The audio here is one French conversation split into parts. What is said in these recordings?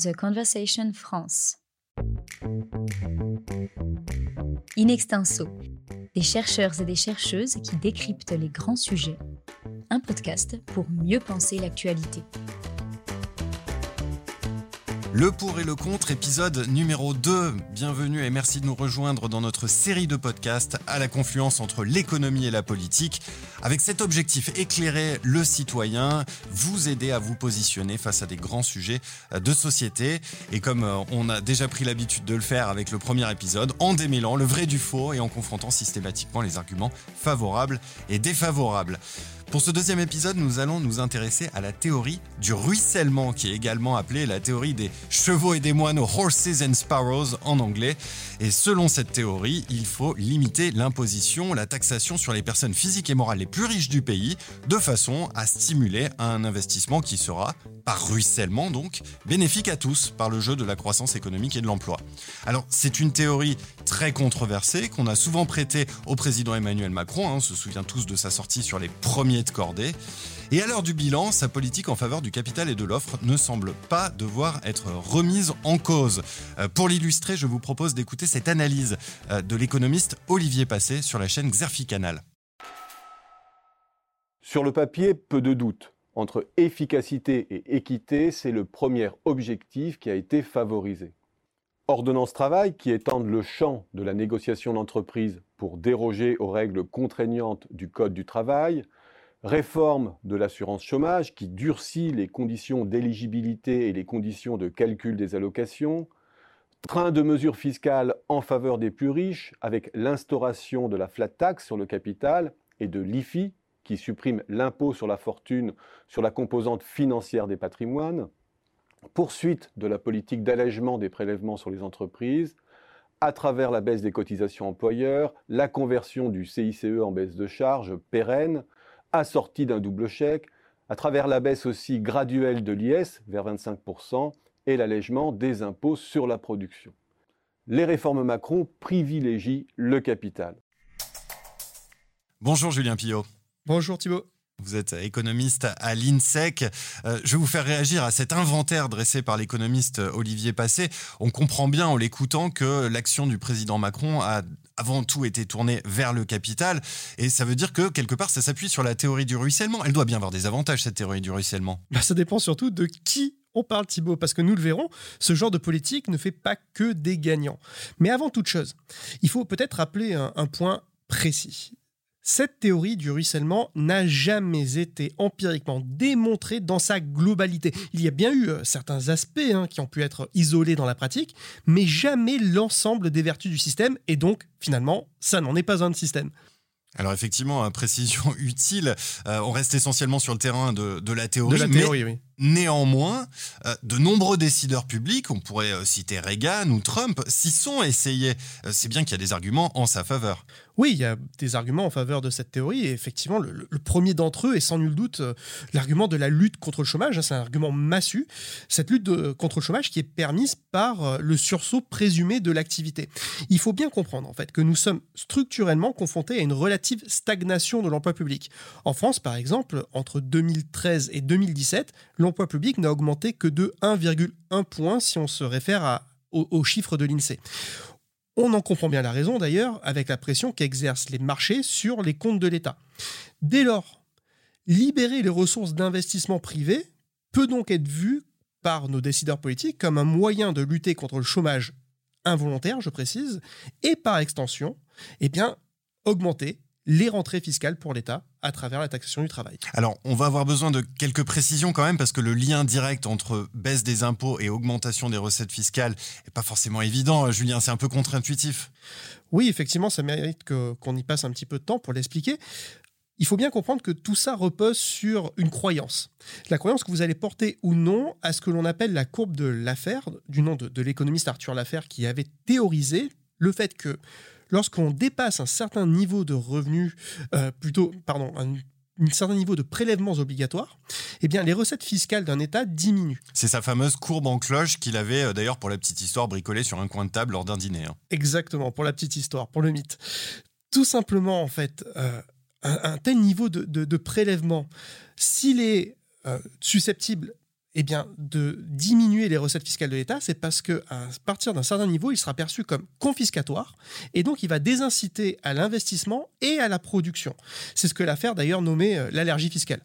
The Conversation France. In extenso, des chercheurs et des chercheuses qui décryptent les grands sujets. Un podcast pour mieux penser l'actualité. Le pour et le contre, épisode numéro 2. Bienvenue et merci de nous rejoindre dans notre série de podcasts à la confluence entre l'économie et la politique. Avec cet objectif, éclairer le citoyen, vous aider à vous positionner face à des grands sujets de société. Et comme euh, on a déjà pris l'habitude de le faire avec le premier épisode, en démêlant le vrai du faux et en confrontant systématiquement les arguments favorables et défavorables. Pour ce deuxième épisode, nous allons nous intéresser à la théorie du ruissellement, qui est également appelée la théorie des chevaux et des moines, horses and sparrows en anglais. Et selon cette théorie, il faut limiter l'imposition, la taxation sur les personnes physiques et morales les plus riches du pays, de façon à stimuler un investissement qui sera, par ruissellement donc, bénéfique à tous par le jeu de la croissance économique et de l'emploi. Alors c'est une théorie très controversée qu'on a souvent prêtée au président Emmanuel Macron, hein, on se souvient tous de sa sortie sur les premiers de cordée. Et à l'heure du bilan, sa politique en faveur du capital et de l'offre ne semble pas devoir être remise en cause. Euh, pour l'illustrer, je vous propose d'écouter cette analyse euh, de l'économiste Olivier Passé sur la chaîne Xerfi Canal. Sur le papier, peu de doute. Entre efficacité et équité, c'est le premier objectif qui a été favorisé. Ordonnance travail qui étendent le champ de la négociation d'entreprise pour déroger aux règles contraignantes du Code du travail, réforme de l'assurance chômage qui durcit les conditions d'éligibilité et les conditions de calcul des allocations, train de mesures fiscales en faveur des plus riches avec l'instauration de la flat tax sur le capital et de l'IFI qui supprime l'impôt sur la fortune sur la composante financière des patrimoines, poursuite de la politique d'allègement des prélèvements sur les entreprises, à travers la baisse des cotisations employeurs, la conversion du CICE en baisse de charges pérenne, assortie d'un double chèque, à travers la baisse aussi graduelle de l'IS vers 25% et l'allègement des impôts sur la production. Les réformes Macron privilégient le capital. Bonjour Julien Pillot. Bonjour Thibault. Vous êtes économiste à l'INSEC. Euh, je vais vous faire réagir à cet inventaire dressé par l'économiste Olivier Passé. On comprend bien en l'écoutant que l'action du président Macron a avant tout été tournée vers le capital. Et ça veut dire que quelque part, ça s'appuie sur la théorie du ruissellement. Elle doit bien avoir des avantages, cette théorie du ruissellement. Bah, ça dépend surtout de qui on parle Thibault, parce que nous le verrons, ce genre de politique ne fait pas que des gagnants. Mais avant toute chose, il faut peut-être rappeler un point précis. Cette théorie du ruissellement n'a jamais été empiriquement démontrée dans sa globalité. Il y a bien eu euh, certains aspects hein, qui ont pu être isolés dans la pratique, mais jamais l'ensemble des vertus du système, et donc finalement, ça n'en est pas un système. Alors effectivement, précision utile, euh, on reste essentiellement sur le terrain de, la théorie. De la théorie, oui. Néanmoins, euh, de nombreux décideurs publics, on pourrait euh, citer Reagan ou Trump, s'y sont essayés. Euh, c'est bien qu'il y a des arguments en sa faveur. Oui, il y a des arguments en faveur de cette théorie. Et effectivement, le, premier d'entre eux est sans nul doute l'argument de la lutte contre le chômage. Hein, c'est un argument massu. Cette lutte contre le chômage qui est permise par le sursaut présumé de l'activité. Il faut bien comprendre en fait que nous sommes structurellement confrontés à une relative stagnation de l'emploi public. En France, par exemple, entre 2013 et 2017, public n'a augmenté que de 1,1 point si on se réfère aux, chiffres de l'INSEE. On en comprend bien la raison d'ailleurs avec la pression qu'exercent les marchés sur les comptes de l'État. Dès lors, libérer les ressources d'investissement privé peut donc être vu par nos décideurs politiques comme un moyen de lutter contre le chômage involontaire, je précise, et par extension, eh bien, augmenter les rentrées fiscales pour l'État à travers la taxation du travail. Alors, on va avoir besoin de quelques précisions quand même, parce que le lien direct entre baisse des impôts et augmentation des recettes fiscales n'est pas forcément évident. Julien, c'est un peu contre-intuitif. Oui, effectivement, ça mérite qu'on y passe un petit peu de temps pour l'expliquer. Il faut bien comprendre que tout ça repose sur une croyance. La croyance que vous allez porter ou non à ce que l'on appelle la courbe de l'affaire, du nom de, de l'économiste Arthur Laffer, qui avait théorisé le fait que lorsqu'on dépasse un certain niveau de revenus, euh, plutôt, pardon, un, certain niveau de prélèvements obligatoires, eh bien, les recettes fiscales d'un État diminuent. C'est sa fameuse courbe en cloche qu'il avait euh, d'ailleurs pour la petite histoire bricolée sur un coin de table lors d'un dîner. Hein. Exactement, pour la petite histoire, pour le mythe. Tout simplement, en fait, euh, un, tel niveau de, prélèvement, s'il est susceptible eh bien, de diminuer les recettes fiscales de l'État, c'est parce qu'à partir d'un certain niveau, il sera perçu comme confiscatoire et donc il va désinciter à l'investissement et à la production. C'est ce que l'affaire d'ailleurs nommée euh, l'allergie fiscale.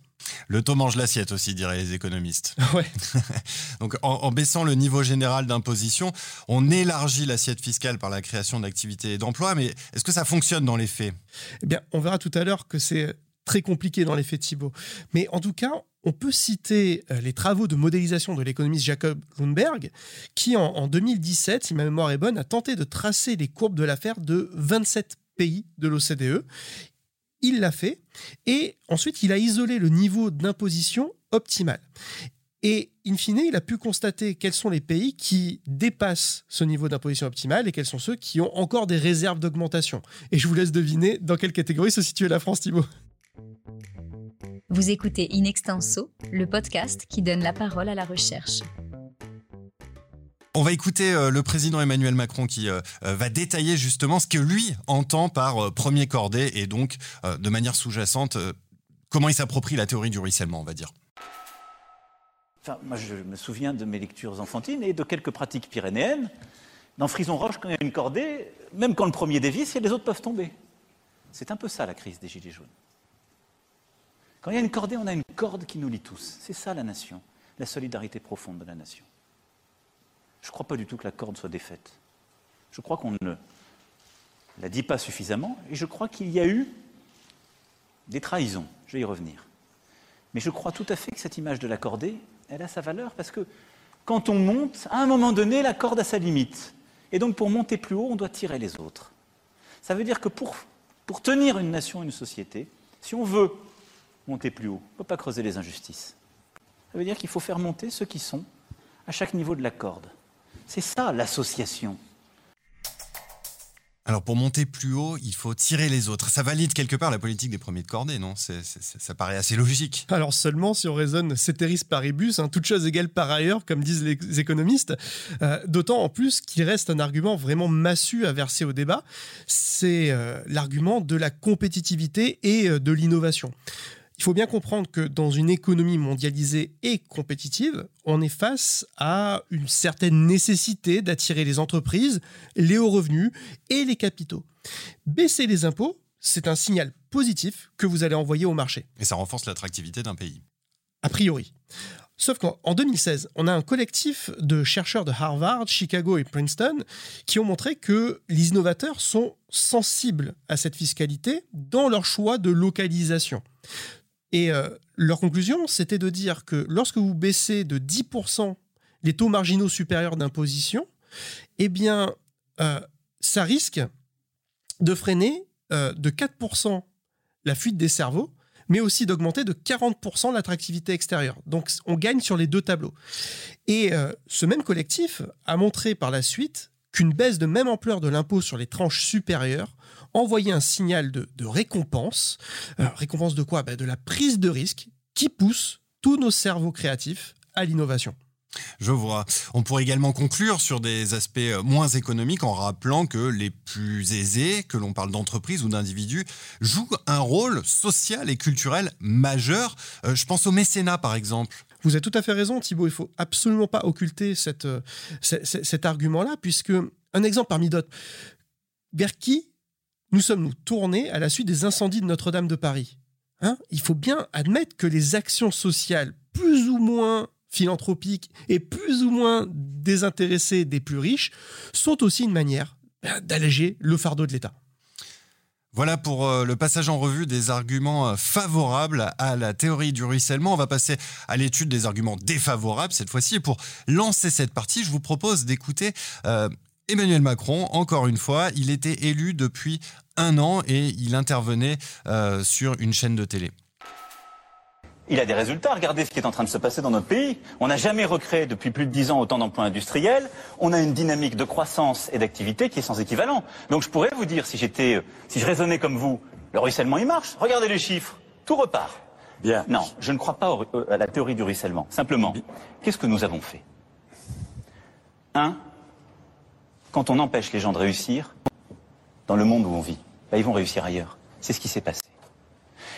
Le taux mange l'assiette aussi, diraient les économistes. Ouais. Donc en, baissant le niveau général d'imposition, on élargit l'assiette fiscale par la création d'activités et d'emplois, mais est-ce que ça fonctionne dans les faits? Eh bien, on verra tout à l'heure que c'est très compliqué dans les faits Thibault. Mais en tout cas, on peut citer euh, les travaux de modélisation de l'économiste Jacob Lundberg, qui en, 2017, si ma mémoire est bonne, a tenté de tracer les courbes de l'affaire de 27 pays de l'OCDE. Il l'a fait et ensuite il a isolé le niveau d'imposition optimal. Et in fine, il a pu constater quels sont les pays qui dépassent ce niveau d'imposition optimal et quels sont ceux qui ont encore des réserves d'augmentation. Et je vous laisse deviner dans quelle catégorie se situe la France, Thibault. Vous écoutez In Extenso, le podcast qui donne la parole à la recherche. On va écouter euh, le président Emmanuel Macron qui euh, euh, va détailler justement ce que lui entend par premier cordé et donc de manière sous-jacente comment il s'approprie la théorie du ruissellement, on va dire. Enfin, moi, je me souviens de mes lectures enfantines et de quelques pratiques pyrénéennes. Dans Frison Roche, quand il y a une cordée, même quand le premier dévisse, les autres peuvent tomber. C'est un peu ça la crise des Gilets jaunes. Quand il y a une cordée, on a une corde qui nous lie tous. C'est ça la nation, la solidarité profonde de la nation. Je ne crois pas du tout que la corde soit défaite. Je crois qu'on ne la dit pas suffisamment et je crois qu'il y a eu des trahisons. Je vais y revenir. Mais je crois tout à fait que cette image de la cordée, elle a sa valeur parce que quand on monte, à un moment donné, la corde a sa limite. Et donc pour monter plus haut, on doit tirer les autres. Ça veut dire que pour, pour tenir une nation, une société, si on veut monter plus haut. On ne peut pas creuser les injustices. Ça veut dire qu'il faut faire monter ceux qui sont à chaque niveau de la corde. C'est ça l'association. Alors pour monter plus haut, il faut tirer les autres. Ça valide quelque part la politique des premiers de cordée, non? Ça paraît assez logique. Alors seulement si on raisonne ceteris paribus, hein, toute chose égale par ailleurs, comme disent les économistes, euh, d'autant en plus qu'il reste un argument vraiment massu à verser au débat, c'est euh, l'argument de la compétitivité et euh, de l'innovation. Il faut bien comprendre que dans une économie mondialisée et compétitive, on est face à une certaine nécessité d'attirer les entreprises, les hauts revenus et les capitaux. Baisser les impôts, c'est un signal positif que vous allez envoyer au marché. Et ça renforce l'attractivité d'un pays. A priori. Sauf qu'en 2016, on a un collectif de chercheurs de Harvard, Chicago et Princeton qui ont montré que les innovateurs sont sensibles à cette fiscalité dans leur choix de localisation. Et euh, leur conclusion, c'était de dire que lorsque vous baissez de 10% les taux marginaux supérieurs d'imposition, eh bien, euh, ça risque de freiner euh, de 4% la fuite des cerveaux, mais aussi d'augmenter de 40% l'attractivité extérieure. Donc on gagne sur les deux tableaux. Et ce même collectif a montré par la suite qu'une baisse de même ampleur de l'impôt sur les tranches supérieures envoyer un signal de, récompense. Euh, récompense de quoi? Ben, De la prise de risque qui pousse tous nos cerveaux créatifs à l'innovation. Je vois. On pourrait également conclure sur des aspects euh, moins économiques en rappelant que les plus aisés, que l'on parle d'entreprises ou d'individus, jouent un rôle social et culturel majeur. Euh, je pense au mécénat, par exemple. Vous avez tout à fait raison, Thibault. Il faut absolument pas occulter cette, cet argument-là, puisque un exemple parmi d'autres. Vers qui nous sommes-nous tournés à la suite des incendies de Notre-Dame de Paris? Hein? Il faut bien admettre que les actions sociales plus ou moins philanthropiques et plus ou moins désintéressées des plus riches sont aussi une manière ben, d'alléger le fardeau de l'État. Voilà pour euh, le passage en revue des arguments euh, favorables à la théorie du ruissellement. On va passer à l'étude des arguments défavorables cette fois-ci. Et pour lancer cette partie, je vous propose d'écouter euh, Emmanuel Macron, encore une fois, il était élu depuis un an et il intervenait sur une chaîne de télé. Il a des résultats. Regardez ce qui est en train de se passer dans notre pays. On n'a jamais recréé depuis plus de dix ans autant d'emplois industriels. On a une dynamique de croissance et d'activité qui est sans équivalent. Donc je pourrais vous dire, si j'étais, si je raisonnais comme vous, le ruissellement il marche. Regardez les chiffres, tout repart. Bien. Non, je ne crois pas à la théorie du ruissellement. Simplement, qu'est-ce que nous avons fait? Un, quand on empêche les gens de réussir dans le monde où on vit, bah, ils vont réussir ailleurs. C'est ce qui s'est passé.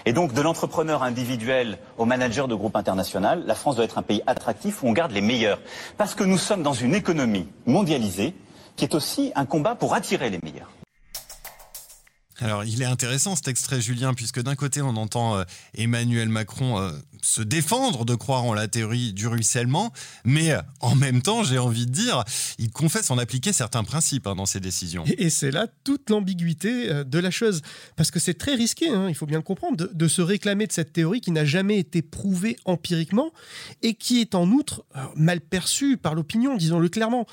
Et donc, de l'entrepreneur individuel au manager de groupe international, la France doit être un pays attractif où on garde les meilleurs. Parce que nous sommes dans une économie mondialisée qui est aussi un combat pour attirer les meilleurs. Alors, il est intéressant cet extrait, Julien, puisque d'un côté, on entend euh, Emmanuel Macron euh, se défendre de croire en la théorie du ruissellement, mais euh, en même temps, j'ai envie de dire, il confesse en appliquer certains principes hein, dans ses décisions. Et, c'est là toute l'ambiguïté de la chose. Parce que c'est très risqué, hein, il faut bien le comprendre, de, de, se réclamer de cette théorie qui n'a jamais été prouvée empiriquement et qui est en outre mal perçue par l'opinion, disons-le clairement.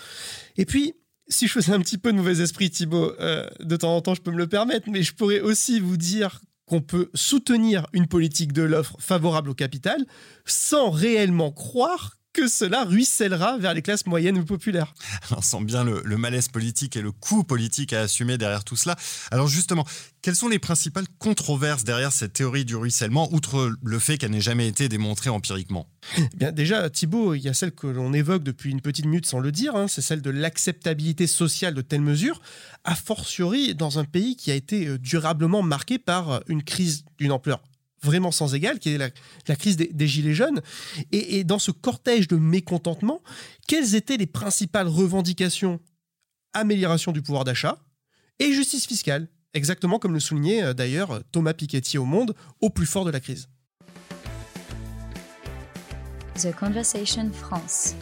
Et puis, si je faisais un petit peu de mauvais esprit, Thibaut, euh, de temps en temps, je peux me le permettre, mais je pourrais aussi vous dire qu'on peut soutenir une politique de l'offre favorable au capital sans réellement croire que cela ruissellera vers les classes moyennes ou populaires. On sent bien le, malaise politique et le coût politique à assumer derrière tout cela. Alors justement, quelles sont les principales controverses derrière cette théorie du ruissellement, outre le fait qu'elle n'ait jamais été démontrée empiriquement? Eh Bien Déjà, Thibault, il y a celle que l'on évoque depuis une petite minute sans le dire, hein, c'est celle de l'acceptabilité sociale de telles mesures, a fortiori dans un pays qui a été euh, durablement marqué par une crise d'une ampleur vraiment sans égal, qui est la, crise des, Gilets jaunes. Et, dans ce cortège de mécontentement, quelles étaient les principales revendications Amélioration du pouvoir d'achat et justice fiscale, exactement comme le soulignait euh, d'ailleurs Thomas Piketty au Monde, au plus fort de la crise. The Conversation France.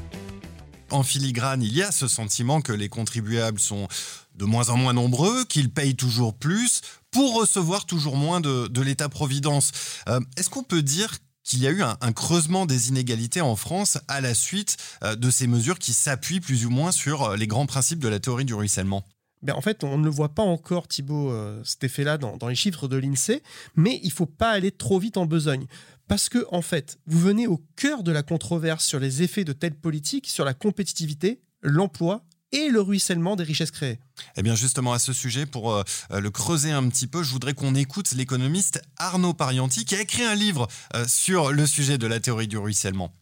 En filigrane, il y a ce sentiment que les contribuables sont de moins en moins nombreux, qu'ils payent toujours plus pour recevoir toujours moins de, l'État-providence. Euh, est-ce qu'on peut dire qu'il y a eu un, creusement des inégalités en France à la suite euh, de ces mesures qui s'appuient plus ou moins sur euh, les grands principes de la théorie du ruissellement? Ben en fait, on ne le voit pas encore, Thibault, cet effet-là dans, dans, les chiffres de l'INSEE, mais il faut pas aller trop vite en besogne. Parce que, en fait, vous venez au cœur de la controverse sur les effets de telles politiques sur la compétitivité, l'emploi et le ruissellement des richesses créées. Eh bien justement à ce sujet, pour euh, euh, le creuser un petit peu, je voudrais qu'on écoute l'économiste Arnaud Parianti qui a écrit un livre euh, sur le sujet de la théorie du ruissellement.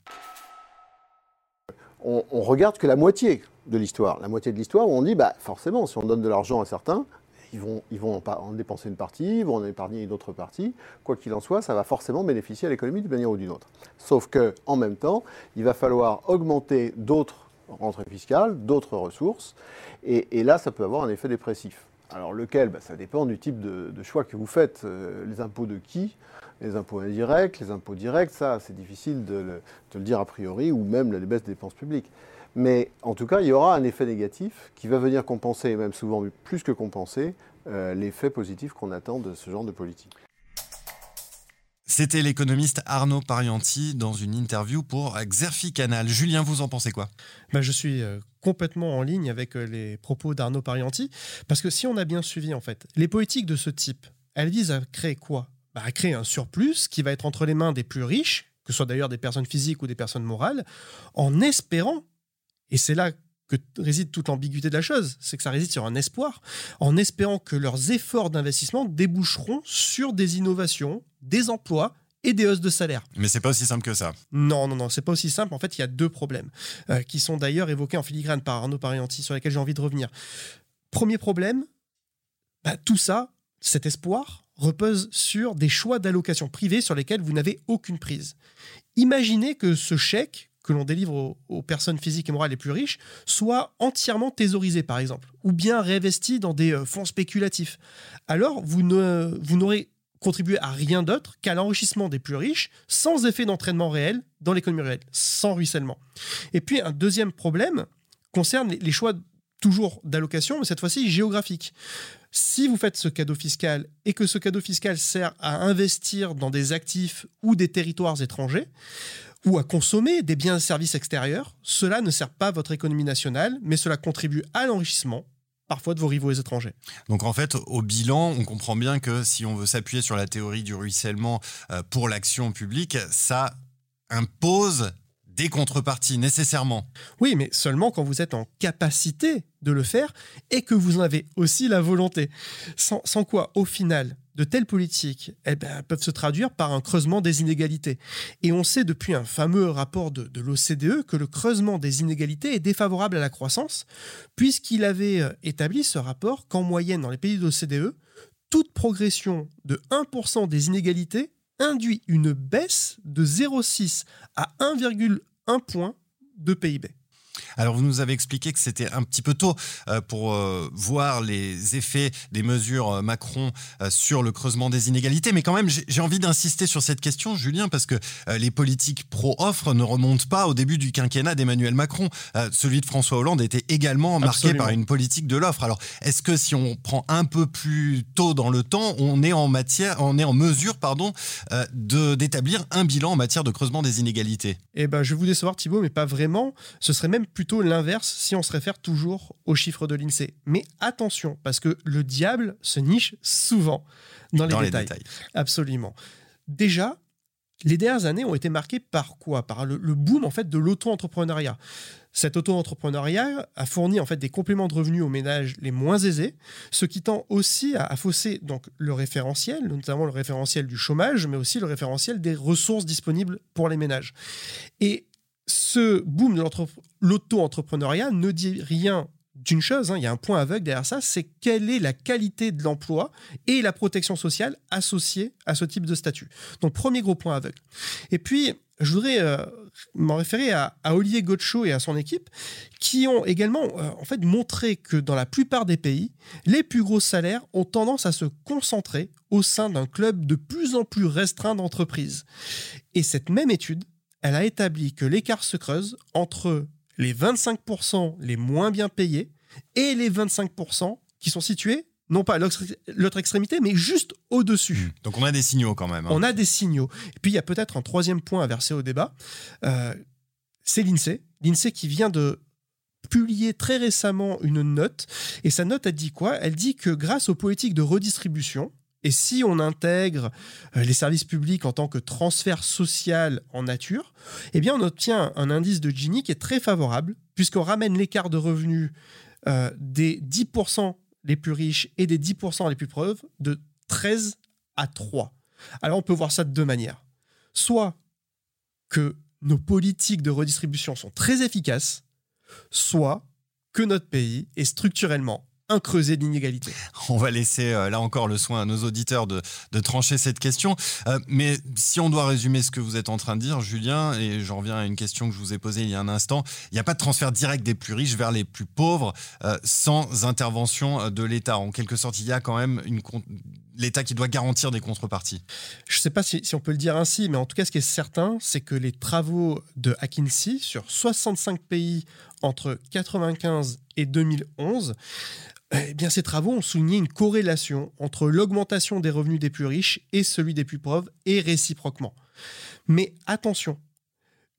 On, on regarde que la moitié de l'histoire. La moitié de l'histoire où on dit, bah, forcément, si on donne de l'argent à certains, ils vont, ils vont en, dépenser une partie, ils vont en épargner une autre partie. Quoi qu'il en soit, ça va forcément bénéficier à l'économie d'une manière ou d'une autre. Sauf qu'en même temps, il va falloir augmenter d'autres rentrée fiscale, d'autres ressources. Et, là, ça peut avoir un effet dépressif. Alors lequel? Bah, Ça dépend du type de, choix que vous faites. Euh, les impôts de qui? Les impôts indirects, les impôts directs, ça c'est difficile de le, dire a priori, ou même les baisses des dépenses publiques. Mais en tout cas, il y aura un effet négatif qui va venir compenser, et même souvent plus que compenser, euh, l'effet positif qu'on attend de ce genre de politique. C'était l'économiste Arnaud Parianti dans une interview pour Xerfi Canal. Julien, vous en pensez quoi? Ben, Je suis euh, complètement en ligne avec euh, les propos d'Arnaud Parianti, parce que si on a bien suivi, en fait, les politiques de ce type, elles visent à créer quoi? Bah, À créer un surplus qui va être entre les mains des plus riches, que ce soit d'ailleurs des personnes physiques ou des personnes morales, en espérant, et c'est là que réside toute l'ambiguïté de la chose, c'est que ça réside sur un espoir, en espérant que leurs efforts d'investissement déboucheront sur des innovations, des emplois et des hausses de salaire. Mais c'est pas aussi simple que ça. Non, non, non, c'est pas aussi simple. En fait, il y a deux problèmes euh, qui sont d'ailleurs évoqués en filigrane par Arnaud Parianti, sur lesquels j'ai envie de revenir. Premier problème, bah, tout ça, cet espoir, repose sur des choix d'allocation privée sur lesquels vous n'avez aucune prise. Imaginez que ce chèque que l'on délivre aux, personnes physiques et morales les plus riches soit entièrement thésaurisé, par exemple, ou bien réinvesti dans des euh, fonds spéculatifs. Alors, vous n'aurez contribué à rien d'autre qu'à l'enrichissement des plus riches, sans effet d'entraînement réel dans l'économie réelle, sans ruissellement. Et puis, un deuxième problème concerne les choix toujours d'allocation, mais cette fois-ci géographique. Si vous faites ce cadeau fiscal et que ce cadeau fiscal sert à investir dans des actifs ou des territoires étrangers, ou à consommer des biens et services extérieurs, cela ne sert pas votre économie nationale, mais cela contribue à l'enrichissement parfois de vos rivaux étrangers. Donc en fait, au bilan, on comprend bien que si on veut s'appuyer sur la théorie du ruissellement euh, pour l'action publique, ça impose des contreparties nécessairement. Oui, mais seulement quand vous êtes en capacité de le faire et que vous en avez aussi la volonté. Sans, sans quoi, au final, de telles politiques eh ben, peuvent se traduire par un creusement des inégalités. Et on sait depuis un fameux rapport de, l'OCDE que le creusement des inégalités est défavorable à la croissance, puisqu'il avait euh, établi ce rapport qu'en moyenne, dans les pays de l'OCDE, toute progression de 1% des inégalités induit une baisse de 0,6 à 1,1 point de PIB. Alors vous nous avez expliqué que c'était un petit peu tôt euh, pour euh, voir les effets des mesures euh, Macron sur le creusement des inégalités, mais quand même j'ai envie d'insister sur cette question, Julien, parce que les politiques pro-offre ne remontent pas au début du quinquennat d'Emmanuel Macron. celui de François Hollande était également marqué par une politique de l'offre. Alors est-ce que si on prend un peu plus tôt dans le temps, on est en matière, on est en mesure, pardon, d'établir un bilan en matière de creusement des inégalités? Eh ben, je vais vous décevoir, Thibault, mais pas vraiment. Ce serait même plutôt l'inverse si on se réfère toujours aux chiffres de l'INSEE. Mais attention, parce que le diable se niche souvent dans les, détails. Absolument. Déjà, les dernières années ont été marquées par quoi? Par le, boom en fait de l'auto-entrepreneuriat. Cet auto-entrepreneuriat a fourni en fait des compléments de revenus aux ménages les moins aisés, ce qui tend aussi à, à fausser donc le référentiel, notamment le référentiel du chômage, mais aussi le référentiel des ressources disponibles pour les ménages. Et ce boom de l'auto-entrepreneuriat ne dit rien d'une chose, hein, il y a un point aveugle derrière ça, c'est quelle est la qualité de l'emploi et la protection sociale associée à ce type de statut. Donc premier gros point aveugle. Et puis, je voudrais euh, m'en référer à, Olivier Gotcho et à son équipe, qui ont également euh, en fait montré que dans la plupart des pays, les plus gros salaires ont tendance à se concentrer au sein d'un club de plus en plus restreint d'entreprises. Et cette même étude elle a établi que l'écart se creuse entre les 25% les moins bien payés et les 25% qui sont situés, non pas à l'autre extrémité, mais juste au-dessus. Hmm. Donc on a des signaux quand même. Hein. On a des signaux. Et puis il y a peut-être un troisième point à verser au débat. Euh, c'est l'INSEE. L'INSEE qui vient de publier très récemment une note. Et sa note, a dit quoi? Elle dit que grâce aux politiques de redistribution, et si on intègre euh, les services publics en tant que transfert social en nature, eh bien on obtient un indice de Gini qui est très favorable, puisqu'on ramène l'écart de revenus euh, des 10% les plus riches et des 10% les plus pauvres de 13 à 3. Alors on peut voir ça de deux manières. Soit que nos politiques de redistribution sont très efficaces, soit que notre pays est structurellement un creuset d'inégalité. On va laisser euh, là encore le soin à nos auditeurs de, trancher cette question. Euh, mais si on doit résumer ce que vous êtes en train de dire, Julien, et j'en reviens à une question que je vous ai posée il y a un instant, il n'y a pas de transfert direct des plus riches vers les plus pauvres euh, sans intervention de l'État. En quelque sorte, il y a quand même une l'État qui doit garantir des contreparties. Je ne sais pas si, si, on peut le dire ainsi, mais en tout cas, ce qui est certain, c'est que les travaux de McKinsey sur 65 pays entre 1995 et 2011 eh bien, ces travaux ont souligné une corrélation entre l'augmentation des revenus des plus riches et celui des plus pauvres, et réciproquement. Mais attention,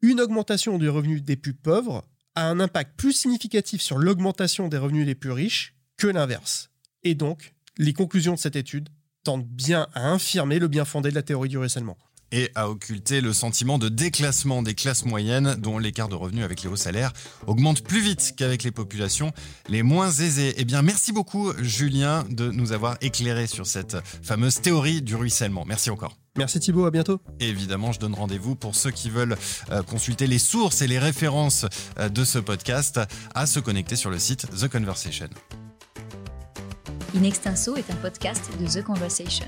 une augmentation du revenu des plus pauvres a un impact plus significatif sur l'augmentation des revenus des plus riches que l'inverse. Et donc, les conclusions de cette étude tendent bien à infirmer le bien fondé de la théorie du ruissellement et à occulter le sentiment de déclassement des classes moyennes dont l'écart de revenus avec les hauts salaires augmente plus vite qu'avec les populations les moins aisées. Eh bien, merci beaucoup Julien de nous avoir éclairé sur cette fameuse théorie du ruissellement. Merci encore. Merci Thibault, à bientôt. évidemment, je donne rendez-vous pour ceux qui veulent euh, consulter les sources et les références euh, de ce podcast à se connecter sur le site The Conversation. In Extenso est un podcast de The Conversation.